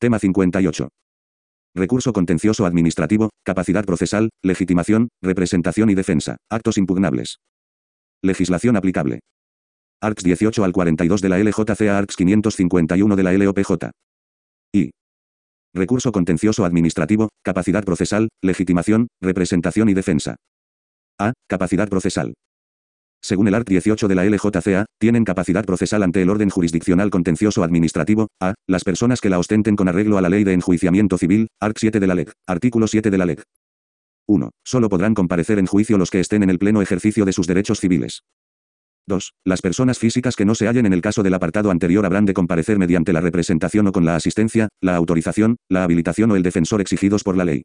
Tema 58. Recurso contencioso administrativo, capacidad procesal, legitimación, representación y defensa. Actos impugnables. Legislación aplicable. ARCS 18 al 42 de la LJCA ARCS 551 de la LOPJ. Y. Recurso contencioso administrativo, capacidad procesal, legitimación, representación y defensa. A. Capacidad procesal. Según el art. 18 de la LJCA, tienen capacidad procesal ante el orden jurisdiccional contencioso administrativo, a, las personas que la ostenten con arreglo a la ley de enjuiciamiento civil, art. 7 de la LEC, artículo 7 de la LEC. 1. Solo podrán comparecer en juicio los que estén en el pleno ejercicio de sus derechos civiles. 2. Las personas físicas que no se hallen en el caso del apartado anterior habrán de comparecer mediante la representación o con la asistencia, la autorización, la habilitación o el defensor exigidos por la ley.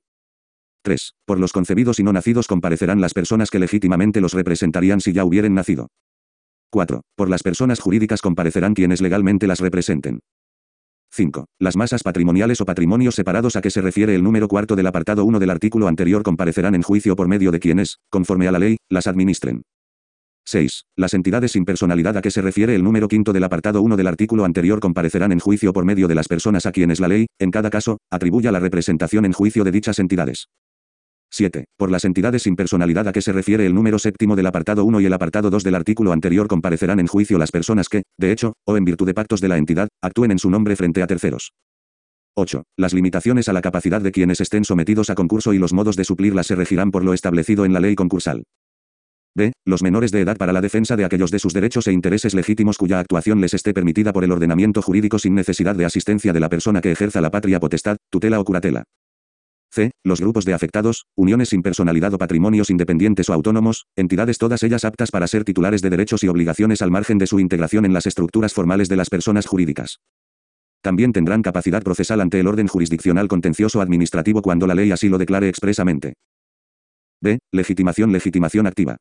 3. Por los concebidos y no nacidos comparecerán las personas que legítimamente los representarían si ya hubieren nacido. 4. Por las personas jurídicas comparecerán quienes legalmente las representen. 5. Las masas patrimoniales o patrimonios separados a que se refiere el número cuarto del apartado 1 del artículo anterior comparecerán en juicio por medio de quienes, conforme a la ley, las administren. 6. Las entidades sin personalidad a que se refiere el número quinto del apartado 1 del artículo anterior comparecerán en juicio por medio de las personas a quienes la ley, en cada caso, atribuya la representación en juicio de dichas entidades. 7. Por las entidades sin personalidad a que se refiere el número séptimo del apartado 1 y el apartado 2 del artículo anterior comparecerán en juicio las personas que, de hecho, o en virtud de pactos de la entidad, actúen en su nombre frente a terceros. 8. Las limitaciones a la capacidad de quienes estén sometidos a concurso y los modos de suplirlas se regirán por lo establecido en la ley concursal. B. Los menores de edad para la defensa de aquellos de sus derechos e intereses legítimos cuya actuación les esté permitida por el ordenamiento jurídico sin necesidad de asistencia de la persona que ejerza la patria potestad, tutela o curatela. C. Los grupos de afectados, uniones sin personalidad o patrimonios independientes o autónomos, entidades todas ellas aptas para ser titulares de derechos y obligaciones al margen de su integración en las estructuras formales de las personas jurídicas. También tendrán capacidad procesal ante el orden jurisdiccional contencioso administrativo cuando la ley así lo declare expresamente. B. Legitimación Legitimación activa.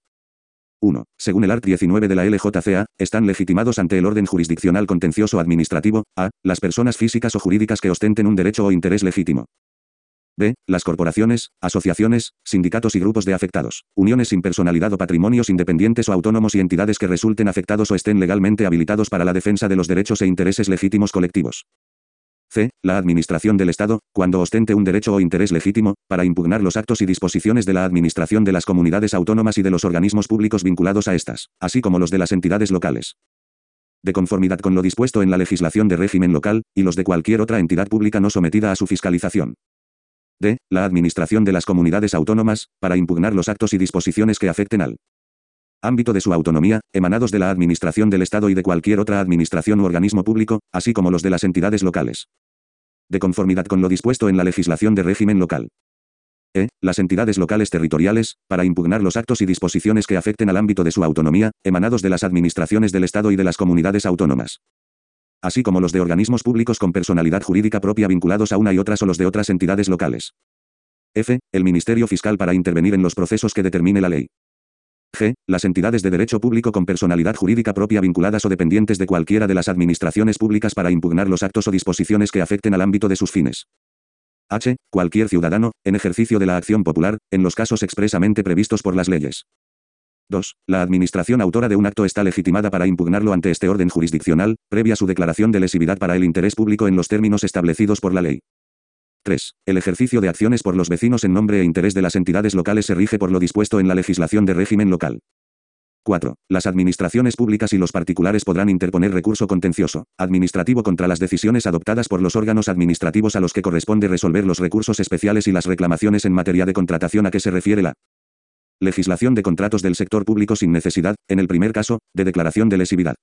1. Según el art. 19 de la LJCA, están legitimados ante el orden jurisdiccional contencioso administrativo, a, las personas físicas o jurídicas que ostenten un derecho o interés legítimo. B. Las corporaciones, asociaciones, sindicatos y grupos de afectados, uniones sin personalidad o patrimonios independientes o autónomos y entidades que resulten afectados o estén legalmente habilitados para la defensa de los derechos e intereses legítimos colectivos. C. La Administración del Estado, cuando ostente un derecho o interés legítimo, para impugnar los actos y disposiciones de la Administración de las comunidades autónomas y de los organismos públicos vinculados a estas, así como los de las entidades locales. De conformidad con lo dispuesto en la legislación de régimen local, y los de cualquier otra entidad pública no sometida a su fiscalización. D. La Administración de las comunidades autónomas, para impugnar los actos y disposiciones que afecten al ámbito de su autonomía, emanados de la Administración del Estado y de cualquier otra administración u organismo público, así como los de las entidades locales. De conformidad con lo dispuesto en la legislación de régimen local. E. Las entidades locales territoriales, para impugnar los actos y disposiciones que afecten al ámbito de su autonomía, emanados de las administraciones del Estado y de las comunidades autónomas así como los de organismos públicos con personalidad jurídica propia vinculados a una y otras o los de otras entidades locales. F. El Ministerio Fiscal para intervenir en los procesos que determine la ley. G. Las entidades de derecho público con personalidad jurídica propia vinculadas o dependientes de cualquiera de las administraciones públicas para impugnar los actos o disposiciones que afecten al ámbito de sus fines. H. Cualquier ciudadano, en ejercicio de la acción popular, en los casos expresamente previstos por las leyes. 2. La administración autora de un acto está legitimada para impugnarlo ante este orden jurisdiccional, previa su declaración de lesividad para el interés público en los términos establecidos por la ley. 3. El ejercicio de acciones por los vecinos en nombre e interés de las entidades locales se rige por lo dispuesto en la legislación de régimen local. 4. Las administraciones públicas y los particulares podrán interponer recurso contencioso, administrativo contra las decisiones adoptadas por los órganos administrativos a los que corresponde resolver los recursos especiales y las reclamaciones en materia de contratación a que se refiere la Legislación de contratos del sector público sin necesidad, en el primer caso, de declaración de lesividad.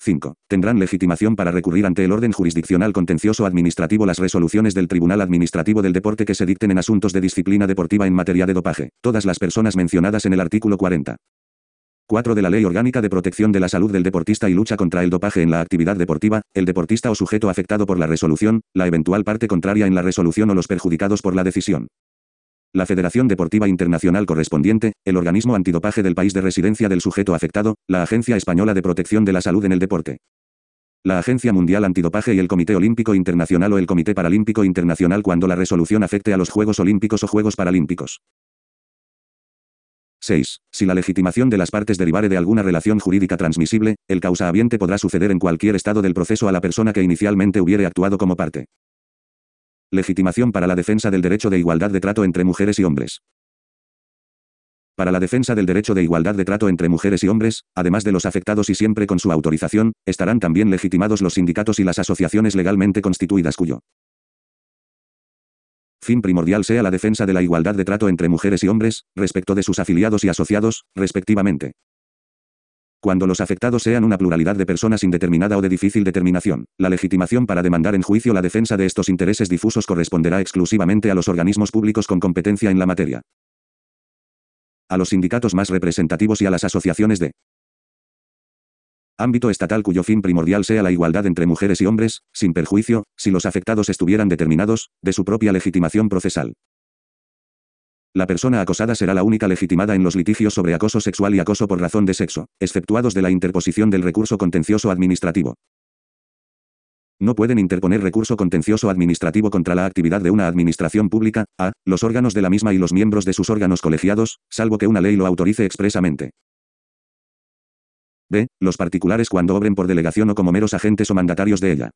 5. Tendrán legitimación para recurrir ante el orden jurisdiccional contencioso administrativo las resoluciones del Tribunal Administrativo del Deporte que se dicten en asuntos de disciplina deportiva en materia de dopaje, todas las personas mencionadas en el artículo 40. 4 de la Ley Orgánica de Protección de la Salud del Deportista y Lucha contra el Dopaje en la Actividad Deportiva, el deportista o sujeto afectado por la resolución, la eventual parte contraria en la resolución o los perjudicados por la decisión la Federación Deportiva Internacional correspondiente, el organismo antidopaje del país de residencia del sujeto afectado, la Agencia Española de Protección de la Salud en el Deporte. La Agencia Mundial Antidopaje y el Comité Olímpico Internacional o el Comité Paralímpico Internacional cuando la resolución afecte a los Juegos Olímpicos o Juegos Paralímpicos. 6. Si la legitimación de las partes derivare de alguna relación jurídica transmisible, el causa habiente podrá suceder en cualquier estado del proceso a la persona que inicialmente hubiere actuado como parte. Legitimación para la defensa del derecho de igualdad de trato entre mujeres y hombres. Para la defensa del derecho de igualdad de trato entre mujeres y hombres, además de los afectados y siempre con su autorización, estarán también legitimados los sindicatos y las asociaciones legalmente constituidas cuyo fin primordial sea la defensa de la igualdad de trato entre mujeres y hombres, respecto de sus afiliados y asociados, respectivamente. Cuando los afectados sean una pluralidad de personas indeterminada o de difícil determinación, la legitimación para demandar en juicio la defensa de estos intereses difusos corresponderá exclusivamente a los organismos públicos con competencia en la materia a los sindicatos más representativos y a las asociaciones de ámbito estatal cuyo fin primordial sea la igualdad entre mujeres y hombres, sin perjuicio, si los afectados estuvieran determinados, de su propia legitimación procesal. La persona acosada será la única legitimada en los litigios sobre acoso sexual y acoso por razón de sexo, exceptuados de la interposición del recurso contencioso administrativo no pueden interponer recurso contencioso administrativo contra la actividad de una administración pública, a, los órganos de la misma y los miembros de sus órganos colegiados, salvo que una ley lo autorice expresamente. b. Los particulares cuando obren por delegación o como meros agentes o mandatarios de ella.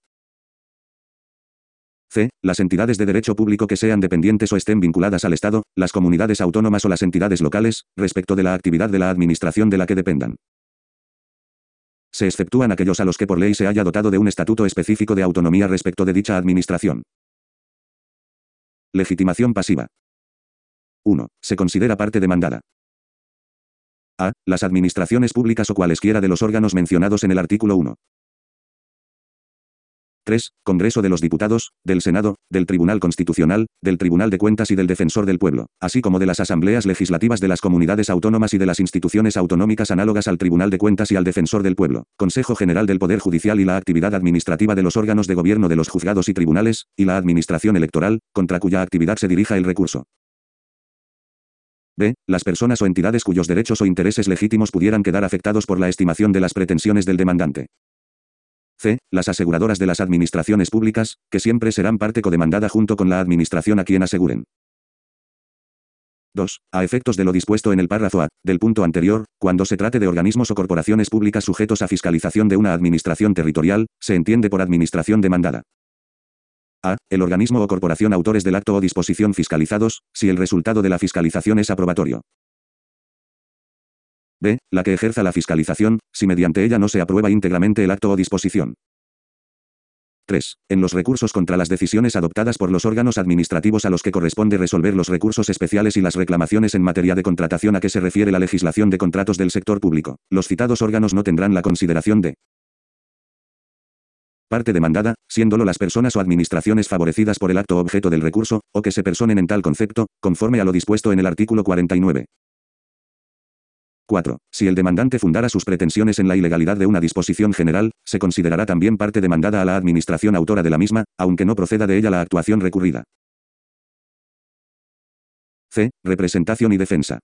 C. Las entidades de derecho público que sean dependientes o estén vinculadas al Estado, las comunidades autónomas o las entidades locales, respecto de la actividad de la administración de la que dependan. Se exceptúan aquellos a los que por ley se haya dotado de un estatuto específico de autonomía respecto de dicha administración. Legitimación pasiva. 1. Se considera parte demandada. A. Las administraciones públicas o cualesquiera de los órganos mencionados en el artículo 1. 3. Congreso de los Diputados, del Senado, del Tribunal Constitucional, del Tribunal de Cuentas y del Defensor del Pueblo, así como de las asambleas legislativas de las comunidades autónomas y de las instituciones autonómicas análogas al Tribunal de Cuentas y al Defensor del Pueblo, Consejo General del Poder Judicial y la actividad administrativa de los órganos de gobierno de los juzgados y tribunales, y la administración electoral, contra cuya actividad se dirija el recurso. B. Las personas o entidades cuyos derechos o intereses legítimos pudieran quedar afectados por la estimación de las pretensiones del demandante. C. Las aseguradoras de las administraciones públicas, que siempre serán parte codemandada junto con la administración a quien aseguren. 2. A efectos de lo dispuesto en el párrafo A, del punto anterior, cuando se trate de organismos o corporaciones públicas sujetos a fiscalización de una administración territorial, se entiende por administración demandada. A. El organismo o corporación autores del acto o disposición fiscalizados, si el resultado de la fiscalización es aprobatorio. B. La que ejerza la fiscalización, si mediante ella no se aprueba íntegramente el acto o disposición. 3. En los recursos contra las decisiones adoptadas por los órganos administrativos a los que corresponde resolver los recursos especiales y las reclamaciones en materia de contratación a que se refiere la legislación de contratos del sector público, los citados órganos no tendrán la consideración de parte demandada, siéndolo las personas o administraciones favorecidas por el acto objeto del recurso, o que se personen en tal concepto, conforme a lo dispuesto en el artículo 49. 4. Si el demandante fundara sus pretensiones en la ilegalidad de una disposición general, se considerará también parte demandada a la administración autora de la misma, aunque no proceda de ella la actuación recurrida. C. Representación y defensa.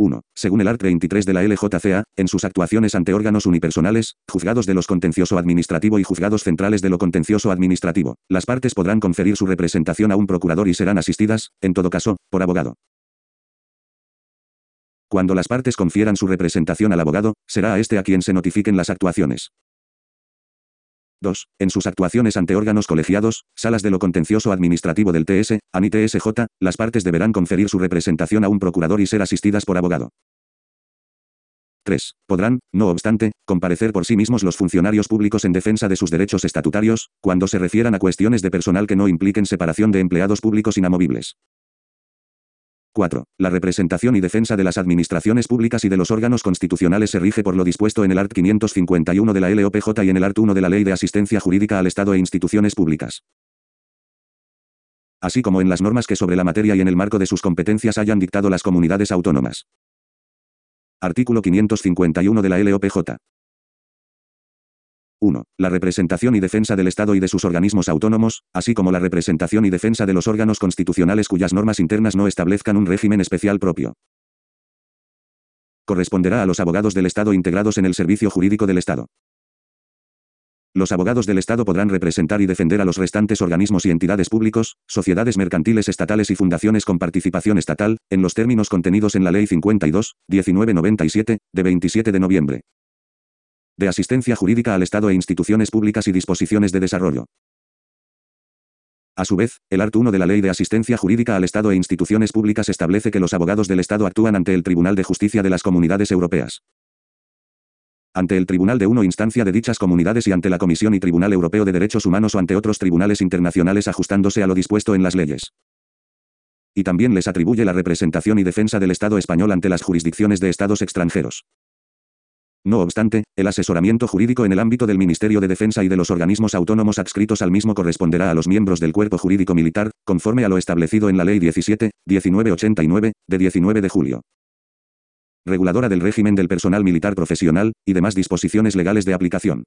1. Según el art. 23 de la LJCA, en sus actuaciones ante órganos unipersonales, juzgados de los contencioso administrativo y juzgados centrales de lo contencioso administrativo, las partes podrán conferir su representación a un procurador y serán asistidas, en todo caso, por abogado. Cuando las partes confieran su representación al abogado, será a este a quien se notifiquen las actuaciones. 2. En sus actuaciones ante órganos colegiados, salas de lo contencioso administrativo del TS, ANI TSJ, las partes deberán conferir su representación a un procurador y ser asistidas por abogado. 3. Podrán, no obstante, comparecer por sí mismos los funcionarios públicos en defensa de sus derechos estatutarios, cuando se refieran a cuestiones de personal que no impliquen separación de empleados públicos inamovibles. 4. La representación y defensa de las administraciones públicas y de los órganos constitucionales se rige por lo dispuesto en el art. 551 de la LOPJ y en el art. 1 de la Ley de Asistencia Jurídica al Estado e Instituciones Públicas. Así como en las normas que sobre la materia y en el marco de sus competencias hayan dictado las comunidades autónomas. Artículo 551 de la LOPJ. 1. La representación y defensa del Estado y de sus organismos autónomos, así como la representación y defensa de los órganos constitucionales cuyas normas internas no establezcan un régimen especial propio. Corresponderá a los abogados del Estado integrados en el Servicio Jurídico del Estado. Los abogados del Estado podrán representar y defender a los restantes organismos y entidades públicos, sociedades mercantiles estatales y fundaciones con participación estatal, en los términos contenidos en la Ley 52, 1997, de 27 de noviembre de asistencia jurídica al Estado e instituciones públicas y disposiciones de desarrollo. A su vez, el art 1 de la Ley de Asistencia Jurídica al Estado e Instituciones Públicas establece que los abogados del Estado actúan ante el Tribunal de Justicia de las Comunidades Europeas. Ante el Tribunal de Uno instancia de dichas comunidades y ante la Comisión y Tribunal Europeo de Derechos Humanos o ante otros tribunales internacionales ajustándose a lo dispuesto en las leyes. Y también les atribuye la representación y defensa del Estado español ante las jurisdicciones de Estados extranjeros. No obstante, el asesoramiento jurídico en el ámbito del Ministerio de Defensa y de los organismos autónomos adscritos al mismo corresponderá a los miembros del Cuerpo Jurídico Militar, conforme a lo establecido en la Ley 17, 1989, de 19 de julio. Reguladora del régimen del personal militar profesional, y demás disposiciones legales de aplicación.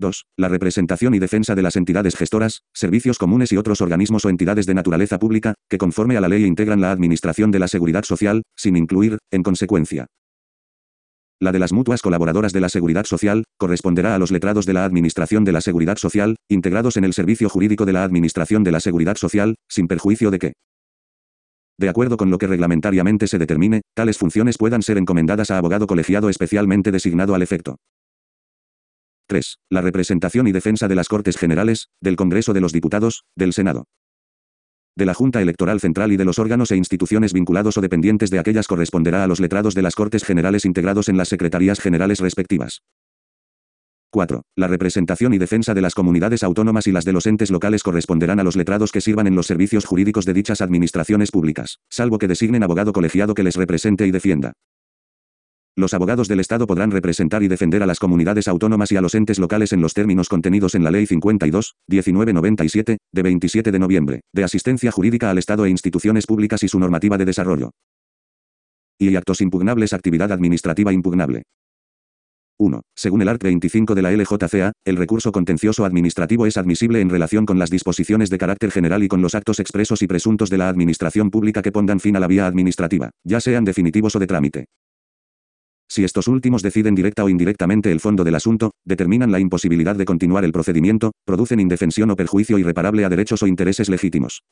2. La representación y defensa de las entidades gestoras, servicios comunes y otros organismos o entidades de naturaleza pública, que conforme a la ley integran la Administración de la Seguridad Social, sin incluir, en consecuencia, la de las mutuas colaboradoras de la Seguridad Social, corresponderá a los letrados de la Administración de la Seguridad Social, integrados en el servicio jurídico de la Administración de la Seguridad Social, sin perjuicio de que, de acuerdo con lo que reglamentariamente se determine, tales funciones puedan ser encomendadas a abogado colegiado especialmente designado al efecto. 3. La representación y defensa de las Cortes Generales, del Congreso de los Diputados, del Senado de la Junta Electoral Central y de los órganos e instituciones vinculados o dependientes de aquellas corresponderá a los letrados de las Cortes Generales integrados en las Secretarías Generales respectivas. 4. La representación y defensa de las comunidades autónomas y las de los entes locales corresponderán a los letrados que sirvan en los servicios jurídicos de dichas administraciones públicas, salvo que designen abogado colegiado que les represente y defienda. Los abogados del Estado podrán representar y defender a las comunidades autónomas y a los entes locales en los términos contenidos en la Ley 52, 1997, de 27 de noviembre, de asistencia jurídica al Estado e instituciones públicas y su normativa de desarrollo. Y actos impugnables actividad administrativa impugnable. 1. Según el art. 25 de la LJCA, el recurso contencioso administrativo es admisible en relación con las disposiciones de carácter general y con los actos expresos y presuntos de la administración pública que pongan fin a la vía administrativa, ya sean definitivos o de trámite. Si estos últimos deciden directa o indirectamente el fondo del asunto, determinan la imposibilidad de continuar el procedimiento, producen indefensión o perjuicio irreparable a derechos o intereses legítimos.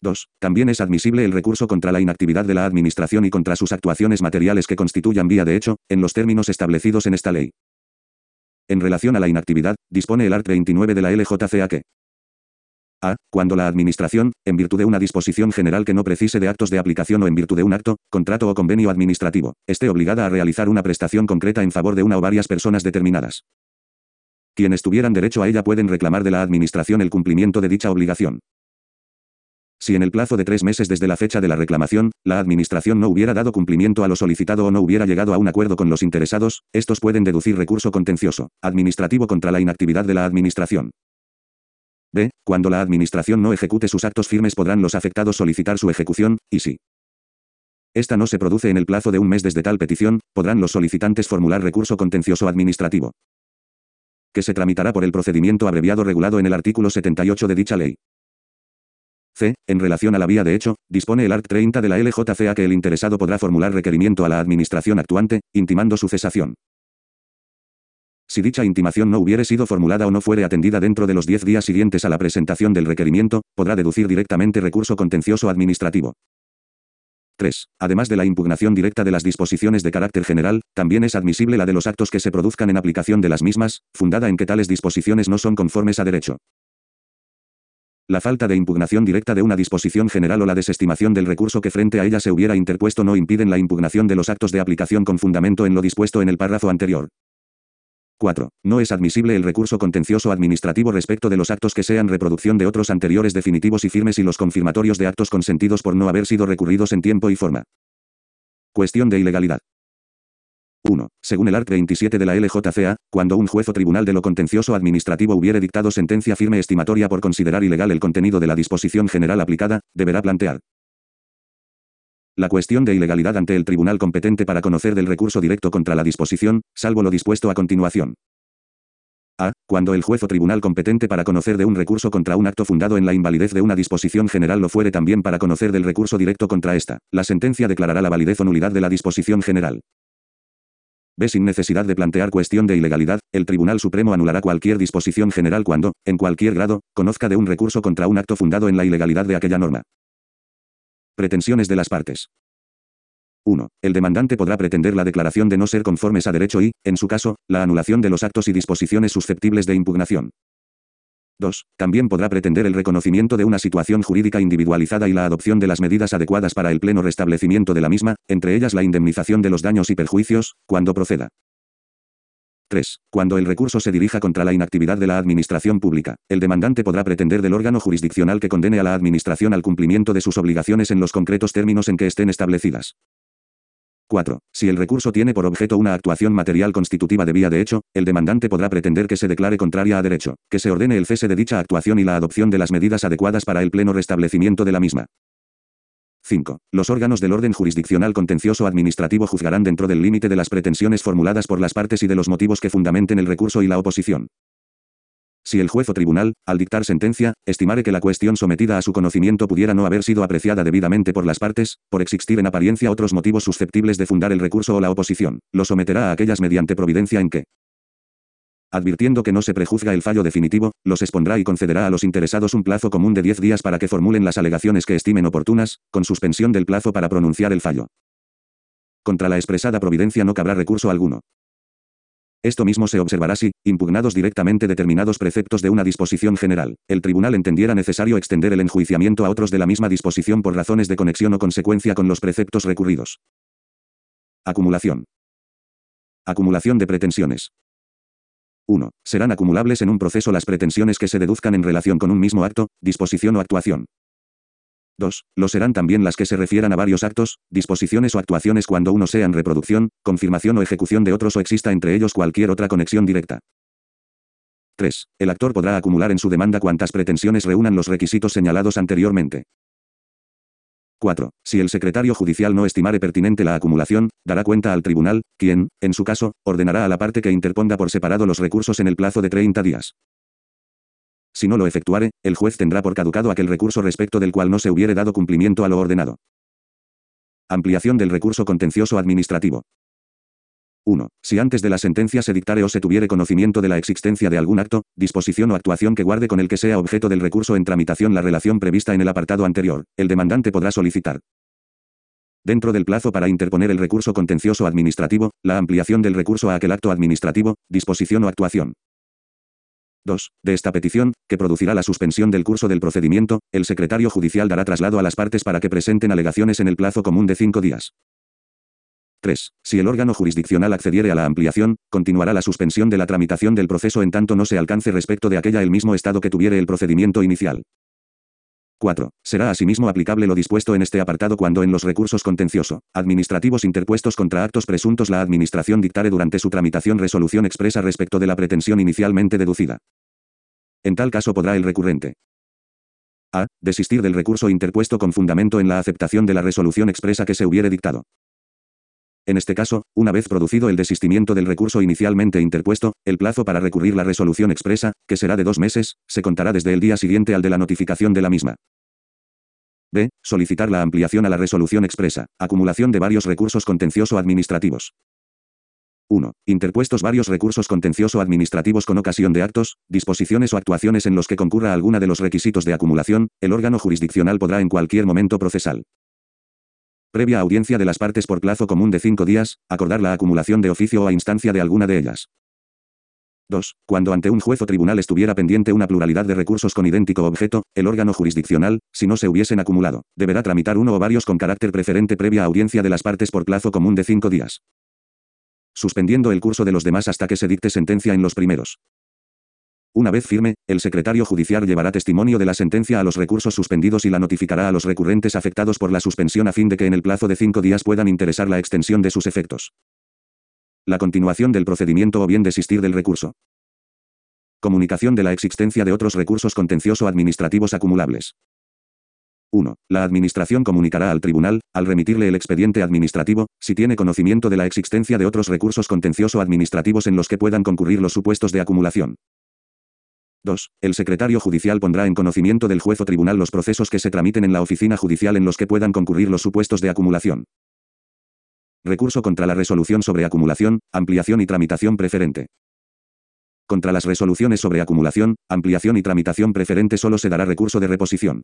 2. También es admisible el recurso contra la inactividad de la Administración y contra sus actuaciones materiales que constituyan vía de hecho, en los términos establecidos en esta ley. En relación a la inactividad, dispone el art. 29 de la LJCA que a. Cuando la Administración, en virtud de una disposición general que no precise de actos de aplicación o en virtud de un acto, contrato o convenio administrativo, esté obligada a realizar una prestación concreta en favor de una o varias personas determinadas. Quienes tuvieran derecho a ella pueden reclamar de la Administración el cumplimiento de dicha obligación. Si en el plazo de tres meses desde la fecha de la reclamación, la Administración no hubiera dado cumplimiento a lo solicitado o no hubiera llegado a un acuerdo con los interesados, estos pueden deducir recurso contencioso, administrativo contra la inactividad de la Administración. B. Cuando la Administración no ejecute sus actos firmes podrán los afectados solicitar su ejecución, y si esta no se produce en el plazo de un mes desde tal petición, podrán los solicitantes formular recurso contencioso administrativo, que se tramitará por el procedimiento abreviado regulado en el artículo 78 de dicha ley. C. En relación a la vía de hecho, dispone el art. 30 de la LJCA que el interesado podrá formular requerimiento a la Administración actuante, intimando su cesación. Si dicha intimación no hubiere sido formulada o no fuere atendida dentro de los 10 días siguientes a la presentación del requerimiento, podrá deducir directamente recurso contencioso administrativo. 3. Además de la impugnación directa de las disposiciones de carácter general, también es admisible la de los actos que se produzcan en aplicación de las mismas, fundada en que tales disposiciones no son conformes a derecho. La falta de impugnación directa de una disposición general o la desestimación del recurso que frente a ella se hubiera interpuesto no impiden la impugnación de los actos de aplicación con fundamento en lo dispuesto en el párrafo anterior. 4. No es admisible el recurso contencioso administrativo respecto de los actos que sean reproducción de otros anteriores definitivos y firmes y los confirmatorios de actos consentidos por no haber sido recurridos en tiempo y forma. Cuestión de ilegalidad. 1. Según el art. 27 de la LJCA, cuando un juez o tribunal de lo contencioso administrativo hubiere dictado sentencia firme estimatoria por considerar ilegal el contenido de la disposición general aplicada, deberá plantear la cuestión de ilegalidad ante el tribunal competente para conocer del recurso directo contra la disposición, salvo lo dispuesto a continuación. A. Cuando el juez o tribunal competente para conocer de un recurso contra un acto fundado en la invalidez de una disposición general lo fuere también para conocer del recurso directo contra esta, la sentencia declarará la validez o nulidad de la disposición general. B. Sin necesidad de plantear cuestión de ilegalidad, el Tribunal Supremo anulará cualquier disposición general cuando, en cualquier grado, conozca de un recurso contra un acto fundado en la ilegalidad de aquella norma. Pretensiones de las partes. 1. El demandante podrá pretender la declaración de no ser conformes a derecho y, en su caso, la anulación de los actos y disposiciones susceptibles de impugnación. 2. También podrá pretender el reconocimiento de una situación jurídica individualizada y la adopción de las medidas adecuadas para el pleno restablecimiento de la misma, entre ellas la indemnización de los daños y perjuicios, cuando proceda. 3. Cuando el recurso se dirija contra la inactividad de la administración pública, el demandante podrá pretender del órgano jurisdiccional que condene a la administración al cumplimiento de sus obligaciones en los concretos términos en que estén establecidas. 4. Si el recurso tiene por objeto una actuación material constitutiva de vía de hecho, el demandante podrá pretender que se declare contraria a derecho, que se ordene el cese de dicha actuación y la adopción de las medidas adecuadas para el pleno restablecimiento de la misma. 5. Los órganos del orden jurisdiccional contencioso administrativo juzgarán dentro del límite de las pretensiones formuladas por las partes y de los motivos que fundamenten el recurso y la oposición. Si el juez o tribunal, al dictar sentencia, estimare que la cuestión sometida a su conocimiento pudiera no haber sido apreciada debidamente por las partes, por existir en apariencia otros motivos susceptibles de fundar el recurso o la oposición, lo someterá a aquellas mediante providencia en que, advirtiendo que no se prejuzga el fallo definitivo, los expondrá y concederá a los interesados un plazo común de 10 días para que formulen las alegaciones que estimen oportunas, con suspensión del plazo para pronunciar el fallo. Contra la expresada providencia no cabrá recurso alguno. Esto mismo se observará si, impugnados directamente determinados preceptos de una disposición general, el tribunal entendiera necesario extender el enjuiciamiento a otros de la misma disposición por razones de conexión o consecuencia con los preceptos recurridos. Acumulación. Acumulación de pretensiones. 1. Serán acumulables en un proceso las pretensiones que se deduzcan en relación con un mismo acto, disposición o actuación. 2. Lo serán también las que se refieran a varios actos, disposiciones o actuaciones cuando uno sean reproducción, confirmación o ejecución de otros o exista entre ellos cualquier otra conexión directa. 3. El actor podrá acumular en su demanda cuantas pretensiones reúnan los requisitos señalados anteriormente. 4. Si el secretario judicial no estimare pertinente la acumulación, dará cuenta al tribunal, quien, en su caso, ordenará a la parte que interponga por separado los recursos en el plazo de 30 días. Si no lo efectuare, el juez tendrá por caducado aquel recurso respecto del cual no se hubiere dado cumplimiento a lo ordenado. Ampliación del recurso contencioso administrativo. 1. Si antes de la sentencia se dictare o se tuviere conocimiento de la existencia de algún acto, disposición o actuación que guarde con el que sea objeto del recurso en tramitación la relación prevista en el apartado anterior, el demandante podrá solicitar. Dentro del plazo para interponer el recurso contencioso administrativo, la ampliación del recurso a aquel acto administrativo, disposición o actuación. 2. De esta petición, que producirá la suspensión del curso del procedimiento, el secretario judicial dará traslado a las partes para que presenten alegaciones en el plazo común de cinco días. 3. Si el órgano jurisdiccional accediere a la ampliación, continuará la suspensión de la tramitación del proceso en tanto no se alcance respecto de aquella el mismo estado que tuviere el procedimiento inicial. 4. Será asimismo aplicable lo dispuesto en este apartado cuando en los recursos contencioso, administrativos interpuestos contra actos presuntos la Administración dictare durante su tramitación resolución expresa respecto de la pretensión inicialmente deducida. En tal caso podrá el recurrente a. Desistir del recurso interpuesto con fundamento en la aceptación de la resolución expresa que se hubiere dictado. En este caso, una vez producido el desistimiento del recurso inicialmente interpuesto, el plazo para recurrir la resolución expresa, que será de dos meses, se contará desde el día siguiente al de la notificación de la misma. B. Solicitar la ampliación a la resolución expresa. Acumulación de varios recursos contencioso-administrativos. 1. Interpuestos varios recursos contencioso-administrativos con ocasión de actos, disposiciones o actuaciones en los que concurra alguna de los requisitos de acumulación, el órgano jurisdiccional podrá en cualquier momento procesal. Previa audiencia de las partes por plazo común de cinco días, acordar la acumulación de oficio o a instancia de alguna de ellas. 2. Cuando ante un juez o tribunal estuviera pendiente una pluralidad de recursos con idéntico objeto, el órgano jurisdiccional, si no se hubiesen acumulado, deberá tramitar uno o varios con carácter preferente previa audiencia de las partes por plazo común de cinco días suspendiendo el curso de los demás hasta que se dicte sentencia en los primeros. Una vez firme, el secretario judicial llevará testimonio de la sentencia a los recursos suspendidos y la notificará a los recurrentes afectados por la suspensión a fin de que en el plazo de cinco días puedan interesar la extensión de sus efectos. La continuación del procedimiento o bien desistir del recurso. Comunicación de la existencia de otros recursos contencioso-administrativos acumulables. 1. La Administración comunicará al tribunal, al remitirle el expediente administrativo, si tiene conocimiento de la existencia de otros recursos contencioso-administrativos en los que puedan concurrir los supuestos de acumulación. 2. El secretario judicial pondrá en conocimiento del juez o tribunal los procesos que se tramiten en la oficina judicial en los que puedan concurrir los supuestos de acumulación. Recurso contra la resolución sobre acumulación, ampliación y tramitación preferente. Contra las resoluciones sobre acumulación, ampliación y tramitación preferente solo se dará recurso de reposición.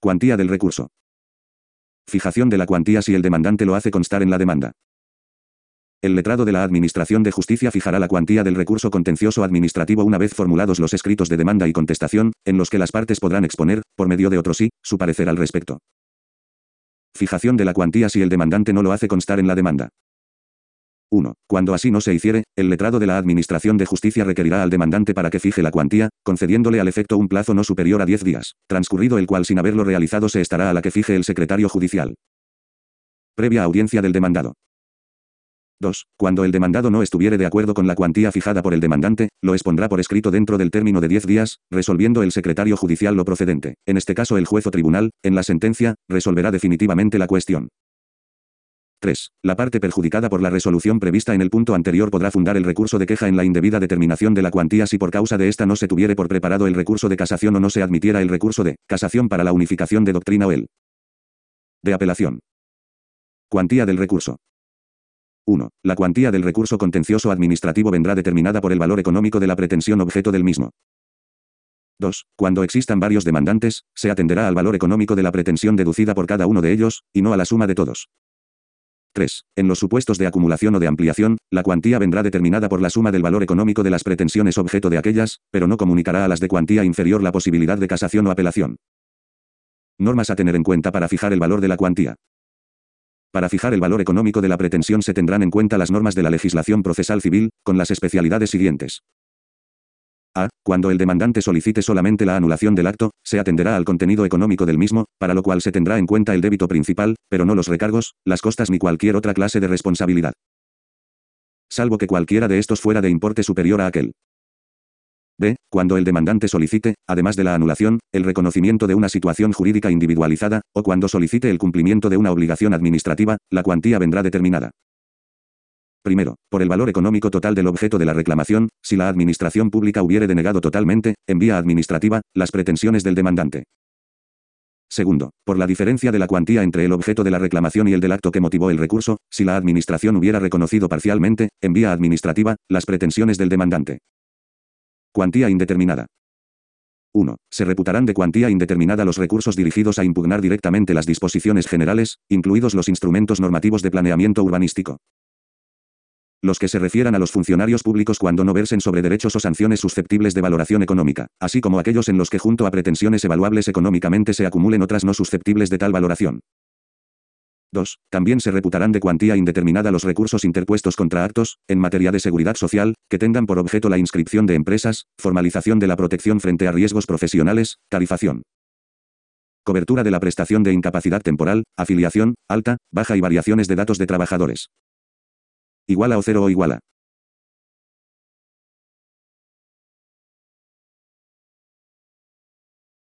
Cuantía del recurso. Fijación de la cuantía si el demandante lo hace constar en la demanda. El letrado de la Administración de Justicia fijará la cuantía del recurso contencioso administrativo una vez formulados los escritos de demanda y contestación, en los que las partes podrán exponer, por medio de otros sí, su parecer al respecto. Fijación de la cuantía si el demandante no lo hace constar en la demanda. 1. Cuando así no se hiciere, el letrado de la Administración de Justicia requerirá al demandante para que fije la cuantía, concediéndole al efecto un plazo no superior a 10 días, transcurrido el cual sin haberlo realizado se estará a la que fije el secretario judicial. Previa audiencia del demandado. 2. Cuando el demandado no estuviere de acuerdo con la cuantía fijada por el demandante, lo expondrá por escrito dentro del término de 10 días, resolviendo el secretario judicial lo procedente. En este caso el juez o tribunal, en la sentencia, resolverá definitivamente la cuestión. 3. La parte perjudicada por la resolución prevista en el punto anterior podrá fundar el recurso de queja en la indebida determinación de la cuantía si por causa de esta no se tuviere por preparado el recurso de casación o no se admitiera el recurso de casación para la unificación de doctrina o el de apelación. Cuantía del recurso. 1. La cuantía del recurso contencioso administrativo vendrá determinada por el valor económico de la pretensión objeto del mismo. 2. Cuando existan varios demandantes, se atenderá al valor económico de la pretensión deducida por cada uno de ellos, y no a la suma de todos. 3. En los supuestos de acumulación o de ampliación, la cuantía vendrá determinada por la suma del valor económico de las pretensiones objeto de aquellas, pero no comunicará a las de cuantía inferior la posibilidad de casación o apelación. Normas a tener en cuenta para fijar el valor de la cuantía. Para fijar el valor económico de la pretensión se tendrán en cuenta las normas de la legislación procesal civil, con las especialidades siguientes. A. Cuando el demandante solicite solamente la anulación del acto, se atenderá al contenido económico del mismo, para lo cual se tendrá en cuenta el débito principal, pero no los recargos, las costas ni cualquier otra clase de responsabilidad. Salvo que cualquiera de estos fuera de importe superior a aquel. B. Cuando el demandante solicite, además de la anulación, el reconocimiento de una situación jurídica individualizada, o cuando solicite el cumplimiento de una obligación administrativa, la cuantía vendrá determinada. Primero, por el valor económico total del objeto de la reclamación, si la administración pública hubiere denegado totalmente, en vía administrativa, las pretensiones del demandante. Segundo, por la diferencia de la cuantía entre el objeto de la reclamación y el del acto que motivó el recurso, si la administración hubiera reconocido parcialmente, en vía administrativa, las pretensiones del demandante. Cuantía indeterminada. 1. Se reputarán de cuantía indeterminada los recursos dirigidos a impugnar directamente las disposiciones generales, incluidos los instrumentos normativos de planeamiento urbanístico. Los que se refieran a los funcionarios públicos cuando no versen sobre derechos o sanciones susceptibles de valoración económica, así como aquellos en los que junto a pretensiones evaluables económicamente se acumulen otras no susceptibles de tal valoración. 2. También se reputarán de cuantía indeterminada los recursos interpuestos contra actos, en materia de seguridad social, que tengan por objeto la inscripción de empresas, formalización de la protección frente a riesgos profesionales, tarifación. Cobertura de la prestación de incapacidad temporal, afiliación, alta, baja y variaciones de datos de trabajadores. Iguala o cero o iguala.